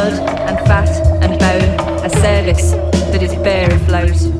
blood and fat and bone, a service that is bare of.